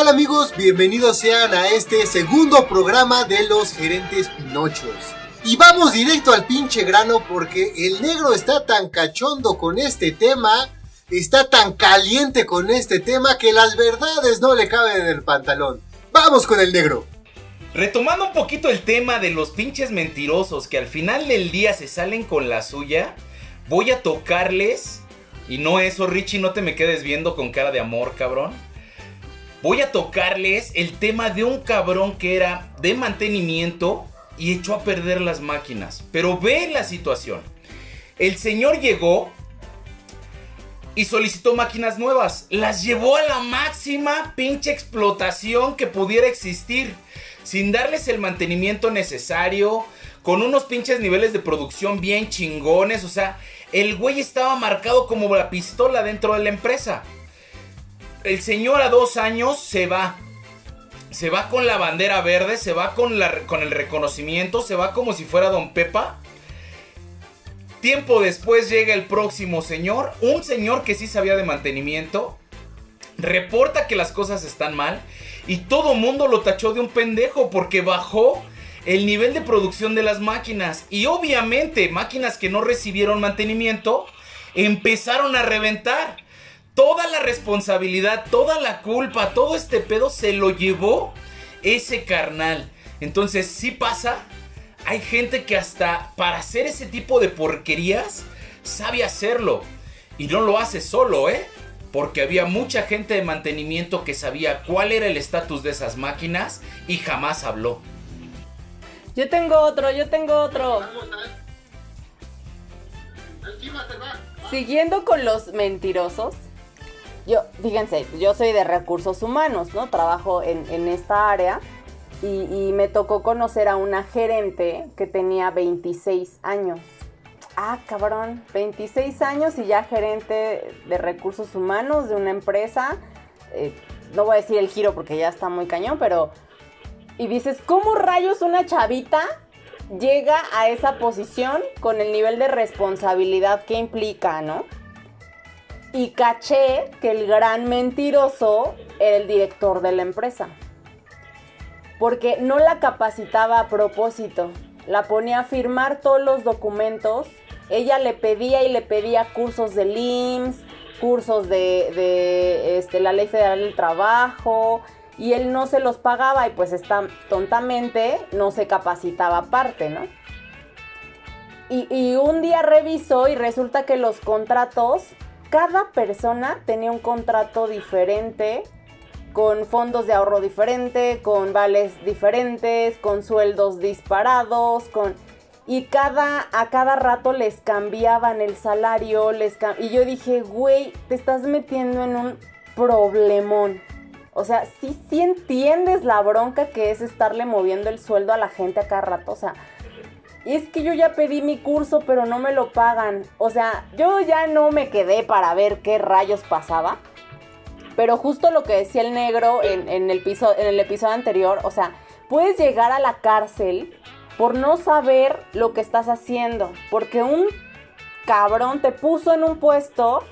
Tal amigos? Bienvenidos sean a este segundo programa de los gerentes Pinochos. Y vamos directo al pinche grano porque el negro está tan cachondo con este tema, está tan caliente con este tema que las verdades no le caben en el pantalón. Vamos con el negro. Retomando un poquito el tema de los pinches mentirosos que al final del día se salen con la suya, voy a tocarles, y no eso Richie, no te me quedes viendo con cara de amor, cabrón. Voy a tocarles el tema de un cabrón que era de mantenimiento y echó a perder las máquinas. Pero ve la situación. El señor llegó y solicitó máquinas nuevas. Las llevó a la máxima pinche explotación que pudiera existir. Sin darles el mantenimiento necesario. Con unos pinches niveles de producción bien chingones. O sea, el güey estaba marcado como la pistola dentro de la empresa. El señor a dos años se va. Se va con la bandera verde, se va con, la, con el reconocimiento, se va como si fuera Don Pepa. Tiempo después llega el próximo señor, un señor que sí sabía de mantenimiento, reporta que las cosas están mal y todo mundo lo tachó de un pendejo porque bajó el nivel de producción de las máquinas y obviamente máquinas que no recibieron mantenimiento empezaron a reventar. Toda la responsabilidad, toda la culpa, todo este pedo se lo llevó ese carnal. Entonces, sí pasa hay gente que hasta para hacer ese tipo de porquerías sabe hacerlo. Y no lo hace solo, ¿eh? Porque había mucha gente de mantenimiento que sabía cuál era el estatus de esas máquinas y jamás habló. Yo tengo otro, yo tengo otro. Siguiendo con los mentirosos. Yo, fíjense, yo soy de recursos humanos, ¿no? Trabajo en, en esta área y, me tocó conocer a una gerente que tenía 26 años. Ah, cabrón, 26 años y ya gerente de recursos humanos de una empresa. Eh, no voy a decir el giro porque ya está muy cañón, pero... Y dices, ¿cómo rayos una chavita llega a esa posición con el nivel de responsabilidad que implica, ¿no? Y caché que el gran mentiroso era el director de la empresa porque no la capacitaba a propósito. La ponía a firmar todos los documentos. Ella le pedía y le pedía cursos de LIMS, cursos de, este, la Ley Federal del Trabajo, y él no se los pagaba y pues está, tontamente no se capacitaba aparte, ¿no? Y, y un día revisó y resulta que los contratos, cada persona tenía un contrato diferente con fondos de ahorro diferente, con vales diferentes, con sueldos disparados, con y cada a cada rato les cambiaban el salario, les y yo dije, "Güey, te estás metiendo en un problemón." O sea, sí, sí entiendes la bronca que es estarle moviendo el sueldo a la gente a cada rato, o sea, es que yo ya pedí mi curso, pero no me lo pagan. O sea, yo ya no me quedé para ver qué rayos pasaba. Pero justo lo que decía el negro en, el, en el episodio anterior, o sea, puedes llegar a la cárcel por no saber lo que estás haciendo. Porque un cabrón te puso en un puesto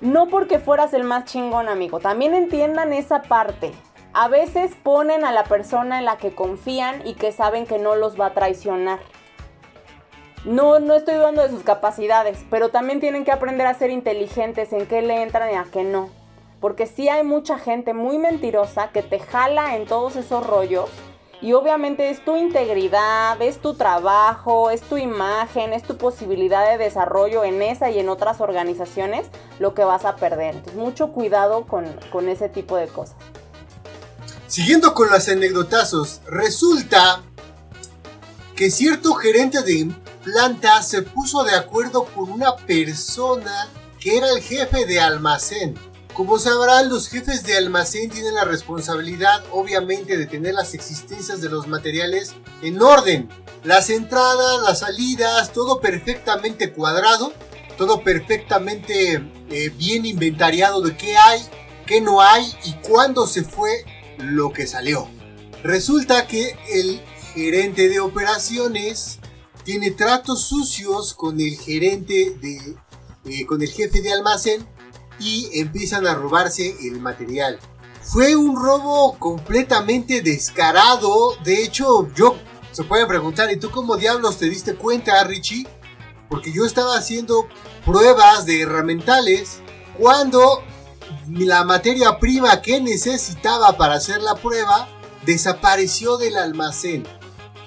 no porque fueras el más chingón, amigo. También entiendan esa parte. A veces ponen a la persona en la que confían y que saben que no los va a traicionar. No, no estoy dudando de sus capacidades, pero también tienen que aprender a ser inteligentes en qué le entran y a qué no. Porque sí hay mucha gente muy mentirosa que te jala en todos esos rollos. Y obviamente es tu integridad, es tu trabajo, es tu imagen, es tu posibilidad de desarrollo en esa y en otras organizaciones lo que vas a perder. Entonces mucho cuidado con, con ese tipo de cosas. Siguiendo con los anecdotazos, resulta que cierto gerente de planta se puso de acuerdo con una persona que era el jefe de almacén. Como sabrán, los jefes de almacén tienen la responsabilidad, obviamente, de tener las existencias de los materiales en orden. Las entradas, las salidas, todo perfectamente cuadrado, todo perfectamente eh, bien inventariado de qué hay, qué no hay y cuándo se fue lo que salió. Resulta que el gerente de operaciones tiene tratos sucios con el gerente de, eh, con el jefe de almacén y empiezan a robarse el material. Fue un robo completamente descarado. De hecho, yo se pueden preguntar, ¿y tú cómo diablos te diste cuenta, Richie? Porque yo estaba haciendo pruebas de herramientales cuando la materia prima que necesitaba para hacer la prueba desapareció del almacén.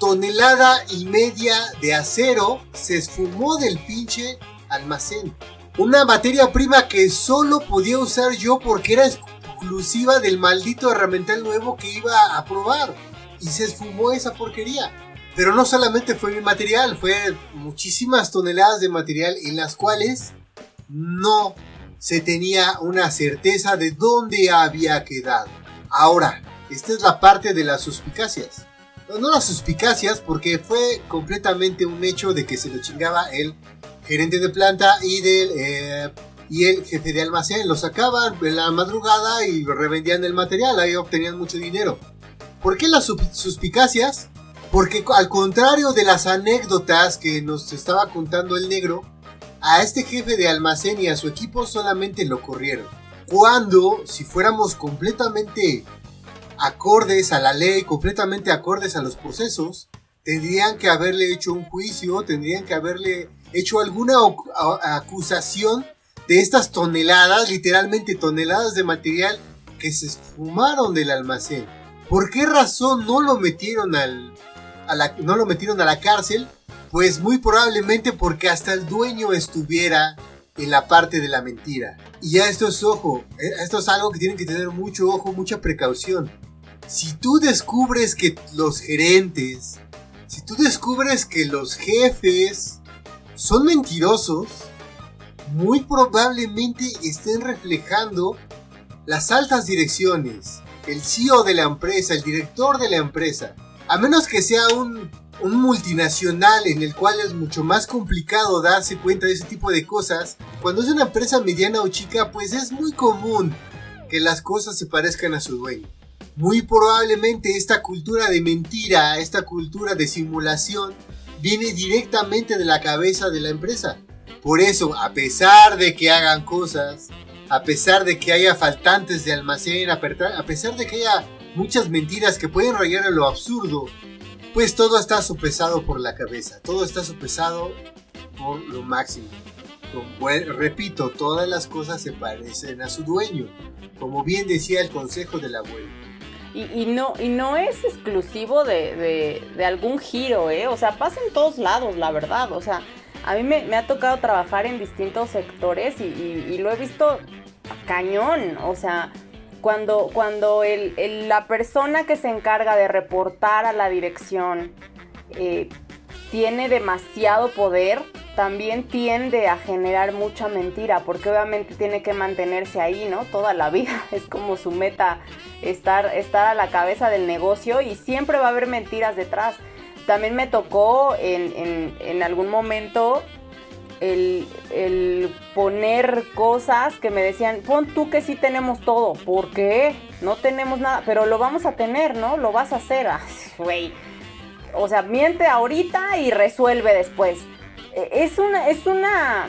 Tonelada y media de acero se esfumó del pinche almacén. Una materia prima que solo podía usar yo porque era exclusiva del maldito herramental nuevo que iba a probar. Y se esfumó esa porquería. Pero no solamente fue mi material, fue muchísimas toneladas de material en las cuales no se tenía una certeza de dónde había quedado. Ahora, esta es la parte de las suspicacias. No, las suspicacias porque fue completamente un hecho de que se lo chingaba el gerente de planta y, del, eh, y el jefe de almacén. Lo sacaban en la madrugada y revendían el material, ahí obtenían mucho dinero. ¿Por qué las suspicacias? Porque al contrario de las anécdotas que nos estaba contando el negro, a este jefe de almacén y a su equipo solamente lo corrieron. Cuando, si fuéramos completamente acordes a la ley, completamente acordes a los procesos, tendrían que haberle hecho un juicio, tendrían que haberle hecho alguna acusación de estas toneladas, literalmente toneladas de material que se esfumaron del almacén. ¿Por qué razón no lo metieron al, no lo metieron a la cárcel? Pues muy probablemente porque hasta el dueño estuviera en la parte de la mentira. Y ya esto es ojo, eh, esto es algo que tienen que tener mucho ojo, mucha precaución. Si tú descubres que los gerentes, si tú descubres que los jefes son mentirosos, muy probablemente estén reflejando las altas direcciones, el CEO de la empresa, el director de la empresa. A menos que sea un, multinacional en el cual es mucho más complicado darse cuenta de ese tipo de cosas, cuando es una empresa mediana o chica, pues es muy común que las cosas se parezcan a su dueño. Muy probablemente esta cultura de mentira, esta cultura de simulación, viene directamente de la cabeza de la empresa. Por eso, a pesar de que hagan cosas, a pesar de que haya faltantes de almacén, a pesar de que haya muchas mentiras que pueden rayar en lo absurdo, pues todo está sopesado por la cabeza, todo está sopesado por lo máximo. repito, todas las cosas se parecen a su dueño, como bien decía el consejo del abuelo. Y, no, y no es exclusivo de, algún giro, ¿eh? O sea, pasa en todos lados, la verdad. O sea, a mí me, ha tocado trabajar en distintos sectores y, lo he visto cañón. O sea, cuando, cuando el, la persona que se encarga de reportar a la dirección eh, tiene demasiado poder, también tiende a generar mucha mentira, porque obviamente tiene que mantenerse ahí, ¿no? Toda la vida es como su meta estar, estar a la cabeza del negocio y siempre va a haber mentiras detrás. También me tocó en, algún momento el, el, poner cosas que me decían, pon tú que sí tenemos todo, ¿por qué? No tenemos nada, pero lo vamos a tener, ¿no? Lo vas a hacer, güey. O sea, miente ahorita y resuelve después es una, es una,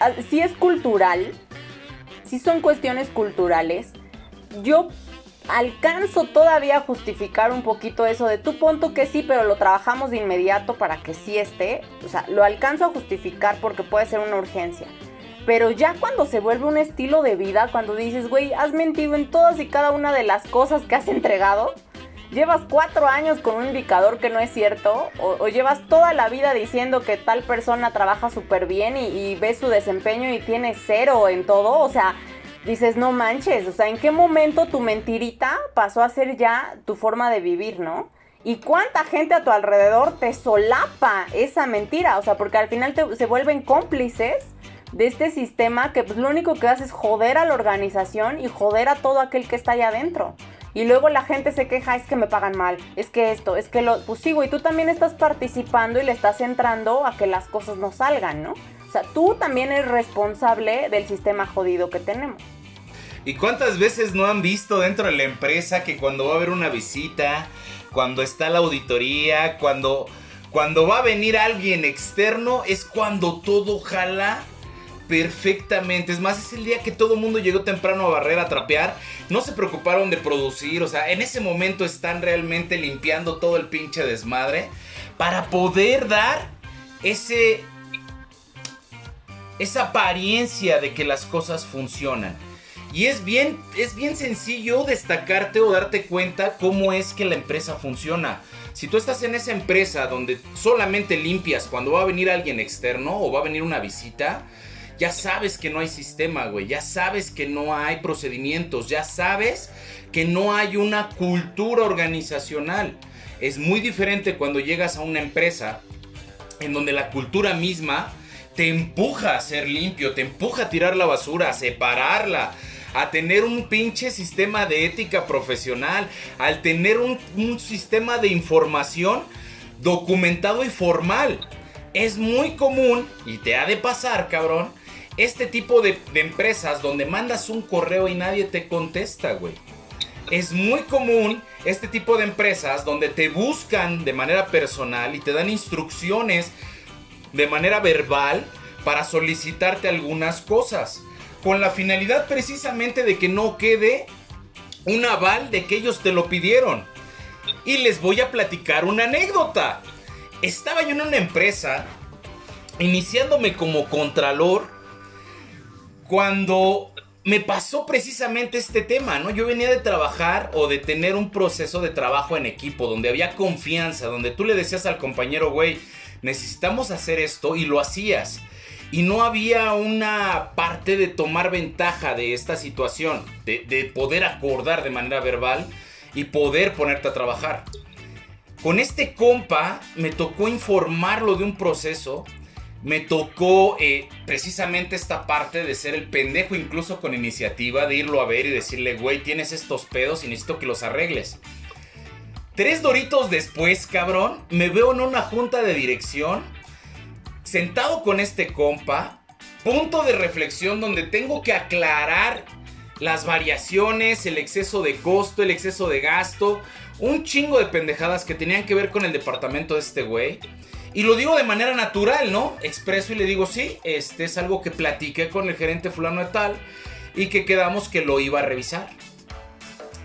ah, sí es cultural, sí son cuestiones culturales. Yo alcanzo todavía a justificar un poquito eso de tu punto que sí, pero lo trabajamos de inmediato para que sí esté. O sea, lo alcanzo a justificar porque puede ser una urgencia. Pero ya cuando se vuelve un estilo de vida, cuando dices, güey, has mentido en todas y cada una de las cosas que has entregado, llevas cuatro años con un indicador que no es cierto, o, llevas toda la vida diciendo que tal persona trabaja súper bien y, ves su desempeño y tiene cero en todo, o sea, dices, no manches, o sea, ¿en qué momento tu mentirita pasó a ser ya tu forma de vivir, no? ¿Y cuánta gente a tu alrededor te solapa esa mentira? O sea, porque al final se vuelven cómplices de este sistema que pues, lo único que hace es joder a la organización y joder a todo aquel que está allá adentro. Y luego la gente se queja, es que me pagan mal, es que esto, es que lo... Pues sí, güey, tú también estás participando y le estás entrando a que las cosas no salgan, ¿no? O sea, tú también eres responsable del sistema jodido que tenemos. ¿Y cuántas veces no han visto dentro de la empresa que cuando va a haber una visita, cuando está la auditoría, cuando, cuando va a venir alguien externo, es cuando todo jala perfectamente. Es más, es el día que todo el mundo llegó temprano a barrer, a trapear. No se preocuparon de producir. O sea, en ese momento están realmente limpiando todo el pinche desmadre. Para poder dar ese. Esa apariencia de que las cosas funcionan. Y es bien, es bien sencillo destacarte o darte cuenta cómo es que la empresa funciona. Si tú estás en esa empresa donde solamente limpias cuando va a venir alguien externo o va a venir una visita, ya sabes que no hay sistema, güey. Ya sabes que no hay procedimientos. Ya sabes que no hay una cultura organizacional. Es muy diferente cuando llegas a una empresa en donde la cultura misma te empuja a ser limpio, te empuja a tirar la basura, a separarla, a tener un pinche sistema de ética profesional, al tener un, sistema de información documentado y formal. Es muy común, y te ha de pasar, cabrón, este tipo de, empresas donde mandas un correo y nadie te contesta, güey. Es muy común este tipo de empresas donde te buscan de manera personal y te dan instrucciones de manera verbal para solicitarte algunas cosas. Con la finalidad precisamente de que no quede un aval de que ellos te lo pidieron. Y les voy a platicar una anécdota. Estaba yo en una empresa, iniciándome como contralor, cuando me pasó precisamente este tema, ¿no? Yo venía de trabajar o de tener un proceso de trabajo en equipo donde había confianza, donde tú le decías al compañero, güey, necesitamos hacer esto y lo hacías. Y no había una parte de tomar ventaja de esta situación, de, de poder acordar de manera verbal y poder ponerte a trabajar. Con este compa me tocó informarlo de un proceso me tocó eh, precisamente esta parte de ser el pendejo incluso con iniciativa, de irlo a ver y decirle, güey, tienes estos pedos y necesito que los arregles. Tres doritos después, cabrón, me veo en una junta de dirección, sentado con este compa, punto de reflexión donde tengo que aclarar las variaciones, el exceso de costo, el exceso de gasto, un chingo de pendejadas que tenían que ver con el departamento de este güey. Y lo digo de manera natural, ¿no? Expreso y le digo, sí, este es algo que platiqué con el gerente fulano de tal y que quedamos que lo iba a revisar.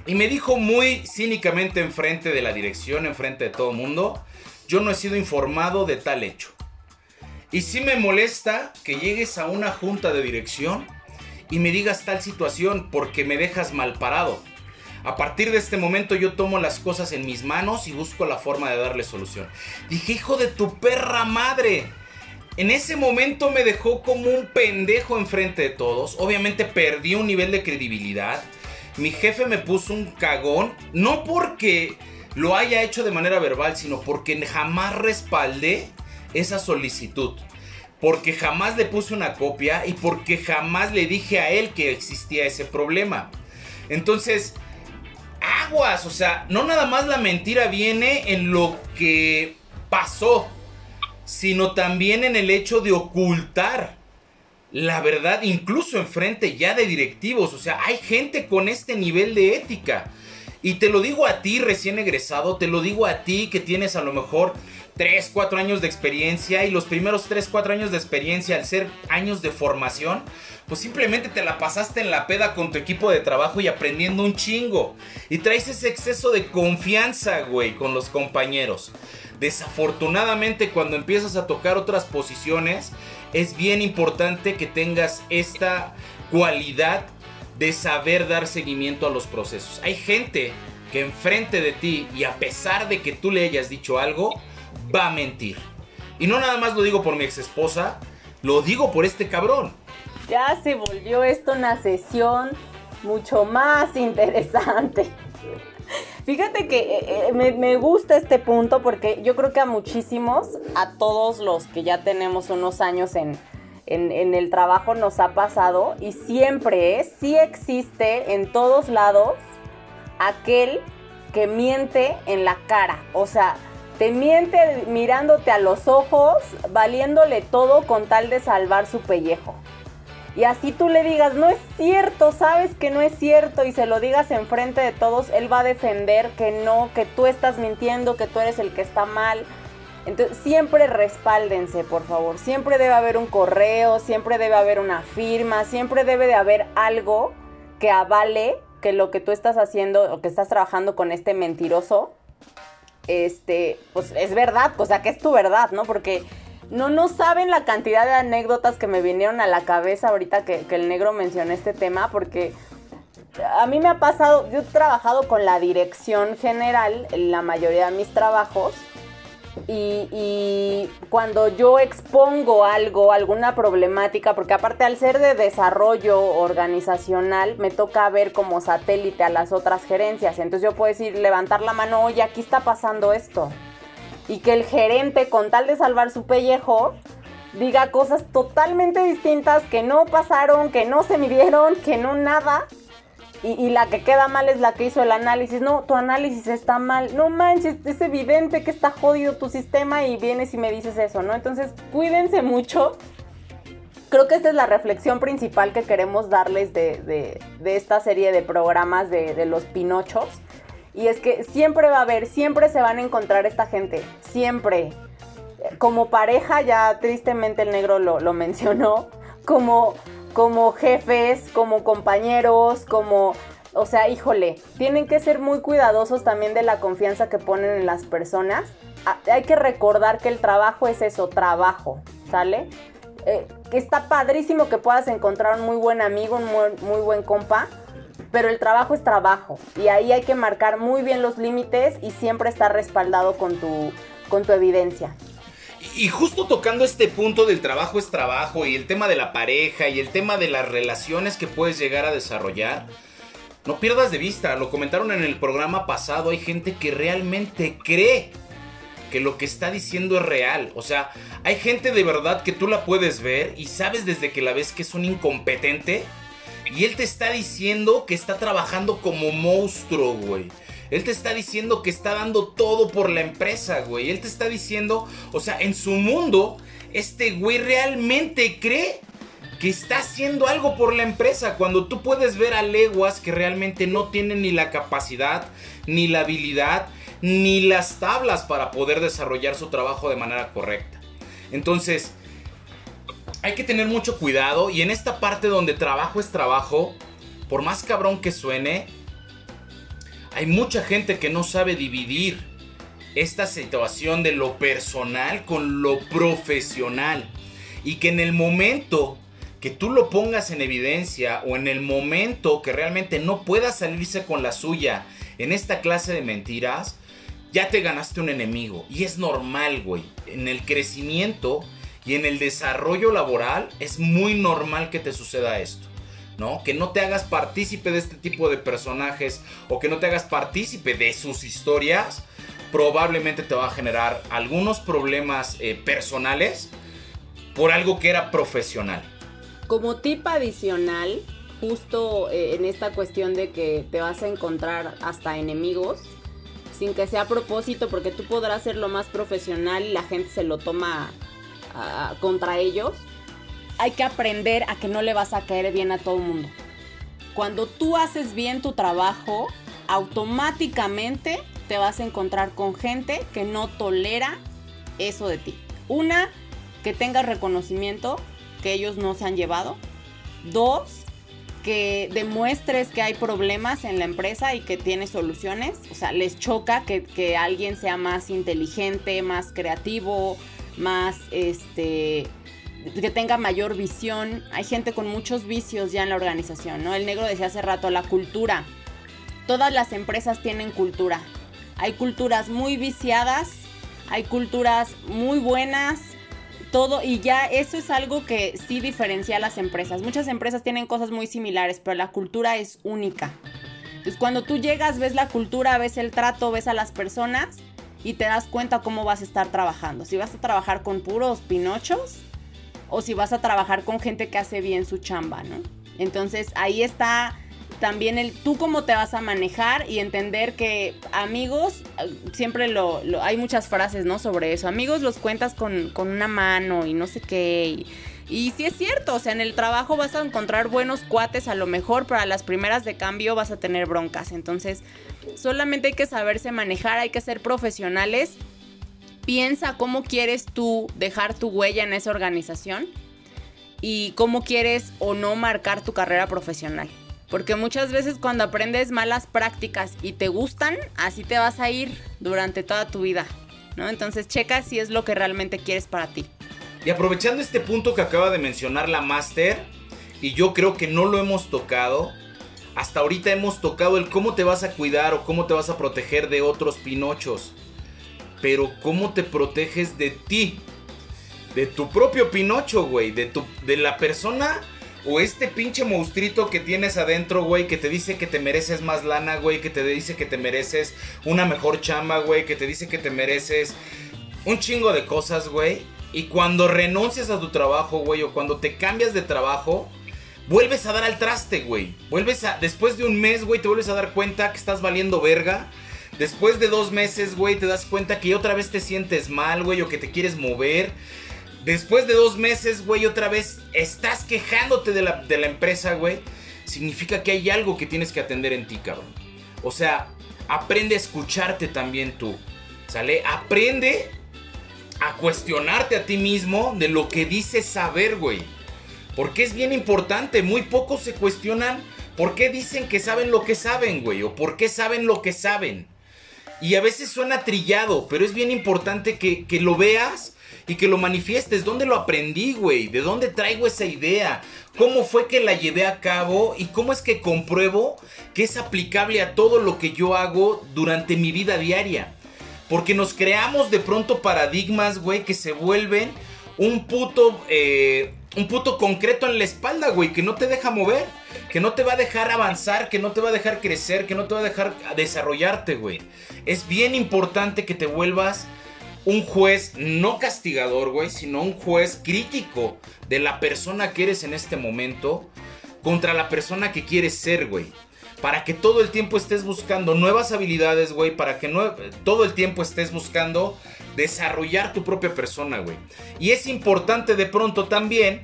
Y me dijo muy cínicamente enfrente de la dirección, enfrente de todo el mundo, yo no he sido informado de tal hecho. Y sí me molesta que llegues a una junta de dirección y me digas tal situación porque me dejas mal parado. A partir de este momento yo tomo las cosas en mis manos y busco la forma de darle solución. Dije, hijo de tu perra madre. En ese momento me dejó como un pendejo enfrente de todos. Obviamente perdí un nivel de credibilidad. Mi jefe me puso un cagón. No porque lo haya hecho de manera verbal, sino porque jamás respaldé esa solicitud. Porque jamás le puse una copia y porque jamás le dije a él que existía ese problema. Entonces, aguas, o sea, no nada más la mentira viene en lo que pasó, sino también en el hecho de ocultar la verdad, incluso enfrente ya de directivos. O sea, hay gente con este nivel de ética. Y te lo digo a ti recién egresado, te lo digo a ti que tienes a lo mejor 3, 4 años de experiencia y los primeros 3, 4 años de experiencia al ser años de formación, pues simplemente te la pasaste en la peda con tu equipo de trabajo y aprendiendo un chingo. Y traes ese exceso de confianza, güey, con los compañeros. Desafortunadamente cuando empiezas a tocar otras posiciones, es bien importante que tengas esta cualidad de saber dar seguimiento a los procesos. Hay gente que enfrente de ti y a pesar de que tú le hayas dicho algo, va a mentir. Y no nada más lo digo por mi ex esposa, lo digo por este cabrón. Ya se volvió esto una sesión mucho más interesante. Fíjate que eh, eh, me, gusta este punto porque yo creo que a muchísimos, a todos los que ya tenemos unos años en, en, en el trabajo nos ha pasado y siempre, ¿eh? sí existe en todos lados aquel que miente en la cara. O sea, te miente mirándote a los ojos, valiéndole todo con tal de salvar su pellejo. Y así tú le digas, no es cierto, sabes que no es cierto, y se lo digas enfrente de todos, él va a defender que no, que tú estás mintiendo, que tú eres el que está mal. Entonces, siempre respáldense, por favor. Siempre debe haber un correo, siempre debe haber una firma, siempre debe de haber algo que avale que lo que tú estás haciendo o que estás trabajando con este mentiroso, este, pues es verdad, o sea, que es tu verdad, ¿no? Porque no, no saben la cantidad de anécdotas que me vinieron a la cabeza ahorita que, que el negro mencionó este tema, porque a mí me ha pasado, yo he trabajado con la dirección general en la mayoría de mis trabajos y, cuando yo expongo algo, alguna problemática, porque aparte al ser de desarrollo organizacional, me toca ver como satélite a las otras gerencias. Entonces yo puedo decir, levantar la mano, oye, aquí está pasando esto. Y que el gerente, con tal de salvar su pellejo, diga cosas totalmente distintas que no pasaron, que no se midieron, que no nada. Y, la que queda mal es la que hizo el análisis. No, tu análisis está mal. No manches, es evidente que está jodido tu sistema y vienes y me dices eso, ¿no? Entonces, cuídense mucho. Creo que esta es la reflexión principal que queremos darles de, de, de esta serie de programas de, de, los Pinochos. Y es que siempre va a haber, siempre se van a encontrar esta gente. Siempre. Como pareja, ya tristemente el negro lo, lo mencionó. Como como jefes, como compañeros, como... O sea, híjole, tienen que ser muy cuidadosos también de la confianza que ponen en las personas. Hay que recordar que el trabajo es eso, trabajo, ¿sale? Eh, está padrísimo que puedas encontrar un muy buen amigo, un muy, muy buen compa, pero el trabajo es trabajo. Y ahí hay que marcar muy bien los límites y siempre estar respaldado con tu, con tu evidencia. Y justo tocando este punto del trabajo es trabajo y el tema de la pareja y el tema de las relaciones que puedes llegar a desarrollar, no pierdas de vista, lo comentaron en el programa pasado, hay gente que realmente cree que lo que está diciendo es real. O sea, hay gente de verdad que tú la puedes ver y sabes desde que la ves que es un incompetente y él te está diciendo que está trabajando como monstruo, güey. Él te está diciendo que está dando todo por la empresa, güey. Él te está diciendo, o sea, en su mundo, este güey realmente cree que está haciendo algo por la empresa. Cuando tú puedes ver a leguas que realmente no tienen ni la capacidad, ni la habilidad, ni las tablas para poder desarrollar su trabajo de manera correcta. Entonces, hay que tener mucho cuidado y en esta parte donde trabajo es trabajo, por más cabrón que suene, hay mucha gente que no sabe dividir esta situación de lo personal con lo profesional. Y que en el momento que tú lo pongas en evidencia o en el momento que realmente no pueda salirse con la suya en esta clase de mentiras, ya te ganaste un enemigo. Y es normal, güey. En el crecimiento y en el desarrollo laboral es muy normal que te suceda esto. ¿No? Que no te hagas partícipe de este tipo de personajes o que no te hagas partícipe de sus historias, probablemente te va a generar algunos problemas eh, personales por algo que era profesional. Como tip adicional, justo eh, en esta cuestión de que te vas a encontrar hasta enemigos, sin que sea a propósito, porque tú podrás ser lo más profesional y la gente se lo toma contra ellos hay que aprender a que no le vas a caer bien a todo el mundo. Cuando tú haces bien tu trabajo, automáticamente te vas a encontrar con gente que no tolera eso de ti. Una, que tengas reconocimiento que ellos no se han llevado. Dos, que demuestres que hay problemas en la empresa y que tienes soluciones. O sea, les choca que, que alguien sea más inteligente, más creativo, más este que tenga mayor visión. Hay gente con muchos vicios ya en la organización, ¿no? El negro decía hace rato, la cultura. Todas las empresas tienen cultura. Hay culturas muy viciadas, hay culturas muy buenas, todo, y ya eso es algo que sí diferencia a las empresas. Muchas empresas tienen cosas muy similares, pero la cultura es única. Entonces cuando tú llegas, ves la cultura, ves el trato, ves a las personas y te das cuenta cómo vas a estar trabajando. Si vas a trabajar con puros pinochos o si vas a trabajar con gente que hace bien su chamba, ¿no? Entonces ahí está también el tú cómo te vas a manejar y entender que amigos, siempre lo, hay muchas frases, ¿no? Sobre eso. Amigos los cuentas con, con una mano y no sé qué. Y, y sí es cierto, o sea, en el trabajo vas a encontrar buenos cuates a lo mejor, pero a las primeras de cambio vas a tener broncas. Entonces, solamente hay que saberse manejar, hay que ser profesionales. Piensa cómo quieres tú dejar tu huella en esa organización y cómo quieres o no marcar tu carrera profesional. Porque muchas veces cuando aprendes malas prácticas y te gustan, así te vas a ir durante toda tu vida, ¿no? Entonces checa si es lo que realmente quieres para ti. Y aprovechando este punto que acaba de mencionar la Master, y yo creo que no lo hemos tocado, hasta ahorita hemos tocado el cómo te vas a cuidar o cómo te vas a proteger de otros pinochos. Pero cómo te proteges de ti. De tu propio pinocho, güey. De, tu, de la persona o este pinche monstruito que tienes adentro, güey, que te dice que te mereces más lana, güey, que te dice que te mereces una mejor chamba, güey, que te dice que te mereces un chingo de cosas, güey. Y cuando renuncias a tu trabajo, güey, o cuando te cambias de trabajo, vuelves a dar al traste, güey. Vuelves a, después de un mes, güey, te vuelves a dar cuenta que estás valiendo verga. Después de dos meses, güey, te das cuenta que otra vez te sientes mal, güey, o que te quieres mover. Después de dos meses, güey, otra vez estás quejándote de la, de la empresa, güey. Significa que hay algo que tienes que atender en ti, cabrón. O sea, aprende a escucharte también tú. ¿Sale? Aprende a cuestionarte a ti mismo de lo que dices saber, güey. Porque es bien importante. Muy pocos se cuestionan por qué dicen que saben lo que saben, güey. O por qué saben lo que saben. Y a veces suena trillado, pero es bien importante que, que lo veas y que lo manifiestes. ¿Dónde lo aprendí, güey? ¿De dónde traigo esa idea? ¿Cómo fue que la llevé a cabo? ¿Y cómo es que compruebo que es aplicable a todo lo que yo hago durante mi vida diaria? Porque nos creamos de pronto paradigmas, güey, que se vuelven un puto, eh, un puto concreto en la espalda, güey, que no te deja mover, que no te va a dejar avanzar, que no te va a dejar crecer, que no te va a dejar desarrollarte, güey. Es bien importante que te vuelvas un juez no castigador, güey, sino un juez crítico de la persona que eres en este momento contra la persona que quieres ser, güey. Para que todo el tiempo estés buscando nuevas habilidades, güey. Para que todo el tiempo estés buscando desarrollar tu propia persona, güey. Y es importante de pronto también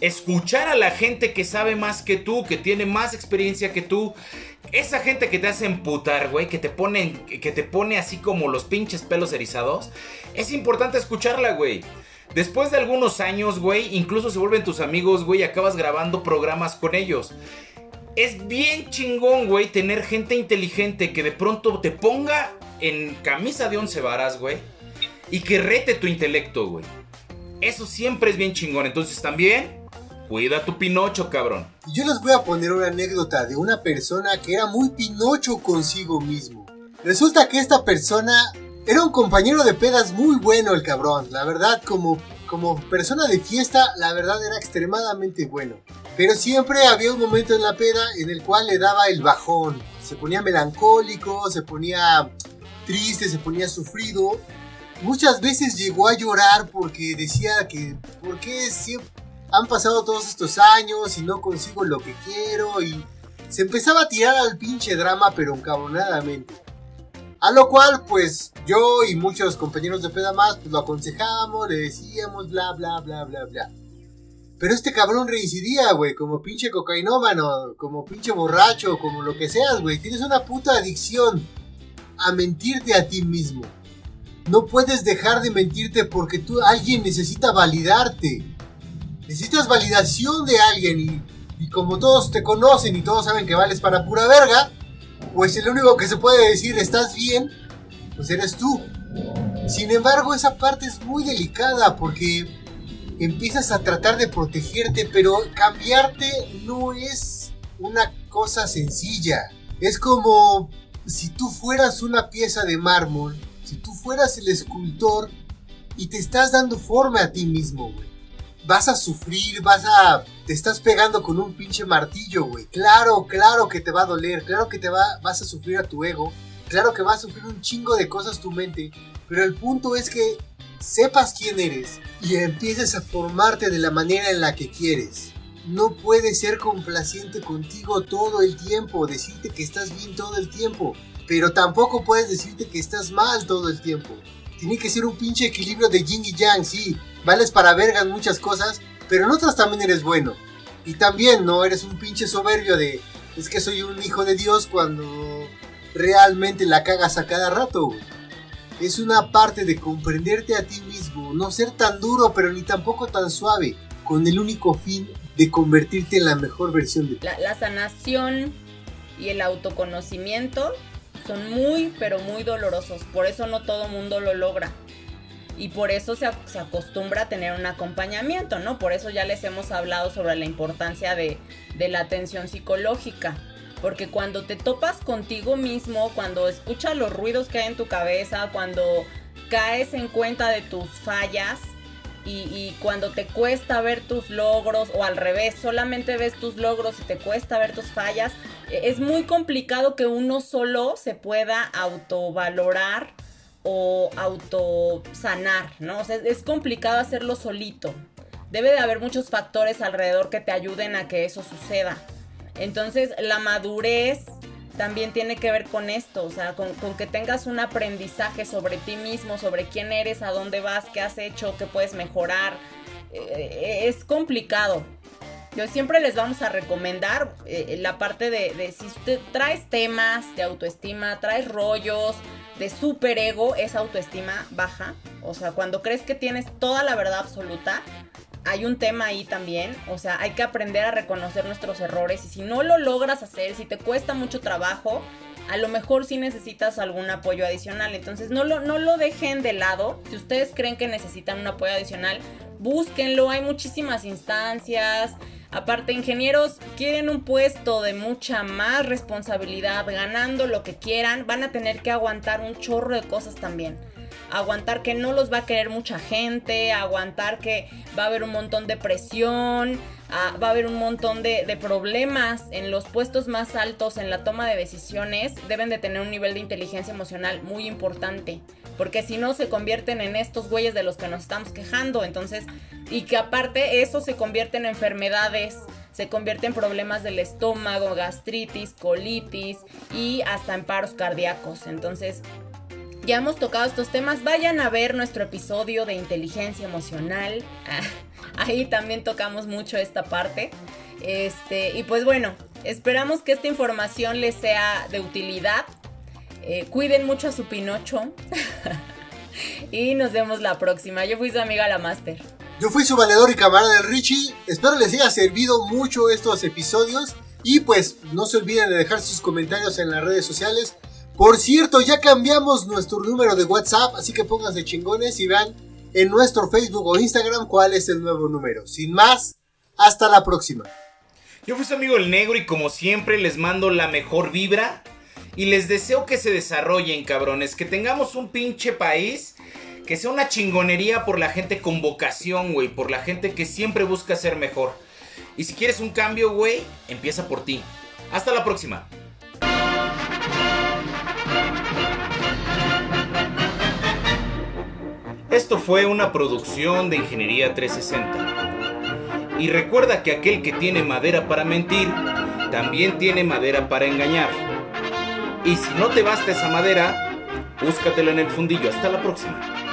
escuchar a la gente que sabe más que tú, que tiene más experiencia que tú, esa gente que te hace emputar, güey, que te pone, que te pone así como los pinches pelos erizados, es importante escucharla, güey. Después de algunos años, güey, incluso se vuelven tus amigos, güey, y acabas grabando programas con ellos. Es bien chingón, güey, tener gente inteligente que de pronto te ponga en camisa de once varas, güey, y que rete tu intelecto, güey. Eso siempre es bien chingón. Entonces también Cuida tu Pinocho, cabrón. Yo les voy a poner una anécdota de una persona que era muy Pinocho consigo mismo. Resulta que esta persona era un compañero de pedas muy bueno el cabrón. La verdad, como, como persona de fiesta, la verdad era extremadamente bueno. Pero siempre había un momento en la peda en el cual le daba el bajón. Se ponía melancólico, se ponía triste, se ponía sufrido. Muchas veces llegó a llorar porque decía que, ¿por qué siempre, han pasado todos estos años y no consigo lo que quiero y se empezaba a tirar al pinche drama pero encabronadamente. A lo cual pues yo y muchos compañeros de peda más pues lo aconsejamos, le decíamos bla bla bla bla bla. Pero este cabrón reincidía, güey, como pinche cocainómano, como pinche borracho, como lo que seas, güey. Tienes una puta adicción a mentirte a ti mismo. No puedes dejar de mentirte porque tú, alguien necesita validarte necesitas validación de alguien y, como todos te conocen y todos saben que vales para pura verga, pues el único que se puede decir estás bien, pues eres tú. Sin embargo, esa parte es muy delicada porque empiezas a tratar de protegerte, pero cambiarte no es una cosa sencilla. Es como si tú fueras una pieza de mármol, si tú fueras el escultor y te estás dando forma a ti mismo, güey vas a sufrir, vas a te estás pegando con un pinche martillo, güey. Claro, claro que te va a doler, claro que te va, vas a sufrir a tu ego, claro que va a sufrir un chingo de cosas tu mente, pero el punto es que sepas quién eres y empieces a formarte de la manera en la que quieres. No puedes ser complaciente contigo todo el tiempo, decirte que estás bien todo el tiempo, pero tampoco puedes decirte que estás mal todo el tiempo. Tiene que ser un pinche equilibrio de yin y yang, sí. Vales para vergas muchas cosas, pero en otras también eres bueno. Y también no eres un pinche soberbio de, es que soy un hijo de Dios cuando realmente la cagas a cada rato. Es una parte de comprenderte a ti mismo, no ser tan duro pero ni tampoco tan suave, con el único fin de convertirte en la mejor versión de ti. La, la sanación y el autoconocimiento son muy pero muy dolorosos, por eso no todo mundo lo logra y por eso se, acostumbra a tener un acompañamiento, ¿no? Por eso ya les hemos hablado sobre la importancia de, de la atención psicológica. Porque cuando te topas contigo mismo, cuando escuchas los ruidos que hay en tu cabeza, cuando caes en cuenta de tus fallas y, cuando te cuesta ver tus logros o al revés, solamente ves tus logros y te cuesta ver tus fallas, e, es muy complicado que uno solo se pueda autovalorar o autosanar, ¿no? O sea, es complicado hacerlo solito. Debe de haber muchos factores alrededor que te ayuden a que eso suceda. Entonces, la madurez también tiene que ver con esto, o sea, con, que tengas un aprendizaje sobre ti mismo, sobre quién eres, a dónde vas, qué has hecho, qué puedes mejorar. Eh, es complicado. Yo siempre les vamos a recomendar eh, la parte de, de si usted traes temas de autoestima, traes rollos, de superego es autoestima baja. O sea, cuando crees que tienes toda la verdad absoluta, hay un tema ahí también. O sea, hay que aprender a reconocer nuestros errores. Y si no lo logras hacer, si te cuesta mucho trabajo, a lo mejor sí necesitas algún apoyo adicional. Entonces no lo, no lo dejen de lado. Si ustedes creen que necesitan un apoyo adicional, búsquenlo. Hay muchísimas instancias. Aparte, ingenieros quieren un puesto de mucha más responsabilidad, ganando lo que quieran, van a tener que aguantar un chorro de cosas también. Aguantar que no los va a querer mucha gente, aguantar que va a haber un montón de presión, ah, va a haber un montón de, de, problemas en los puestos más altos en la toma de decisiones. Deben de tener un nivel de inteligencia emocional muy importante porque si no se convierten en estos güeyes de los que nos estamos quejando, entonces, y que aparte eso se convierte en enfermedades, se convierte en problemas del estómago, gastritis, colitis y hasta en paros cardíacos, entonces... Ya hemos tocado estos temas, vayan a ver nuestro episodio de inteligencia emocional. ahí también tocamos mucho esta parte. Este, y pues bueno, esperamos que esta información les sea de utilidad eh, cuiden mucho a su Pinocho. y nos vemos la próxima. Yo fui su amiga la Master. Yo fui su valedor y camarada de Richie. Espero les haya servido mucho estos episodios. Y pues no se olviden de dejar sus comentarios en las redes sociales. Por cierto, ya cambiamos nuestro número de WhatsApp, así que pónganse chingones y vean en nuestro Facebook o Instagram cuál es el nuevo número. Sin más, hasta la próxima. Yo fui su amigo el negro y como siempre les mando la mejor vibra y les deseo que se desarrollen, cabrones. Que tengamos un pinche país que sea una chingonería por la gente con vocación, güey. Por la gente que siempre busca ser mejor. Y si quieres un cambio, güey, empieza por ti. Hasta la próxima. Esto fue una producción de Ingeniería 360. Y recuerda que aquel que tiene madera para mentir, también tiene madera para engañar. Y si no te basta esa madera, búscatela en el fundillo. Hasta la próxima.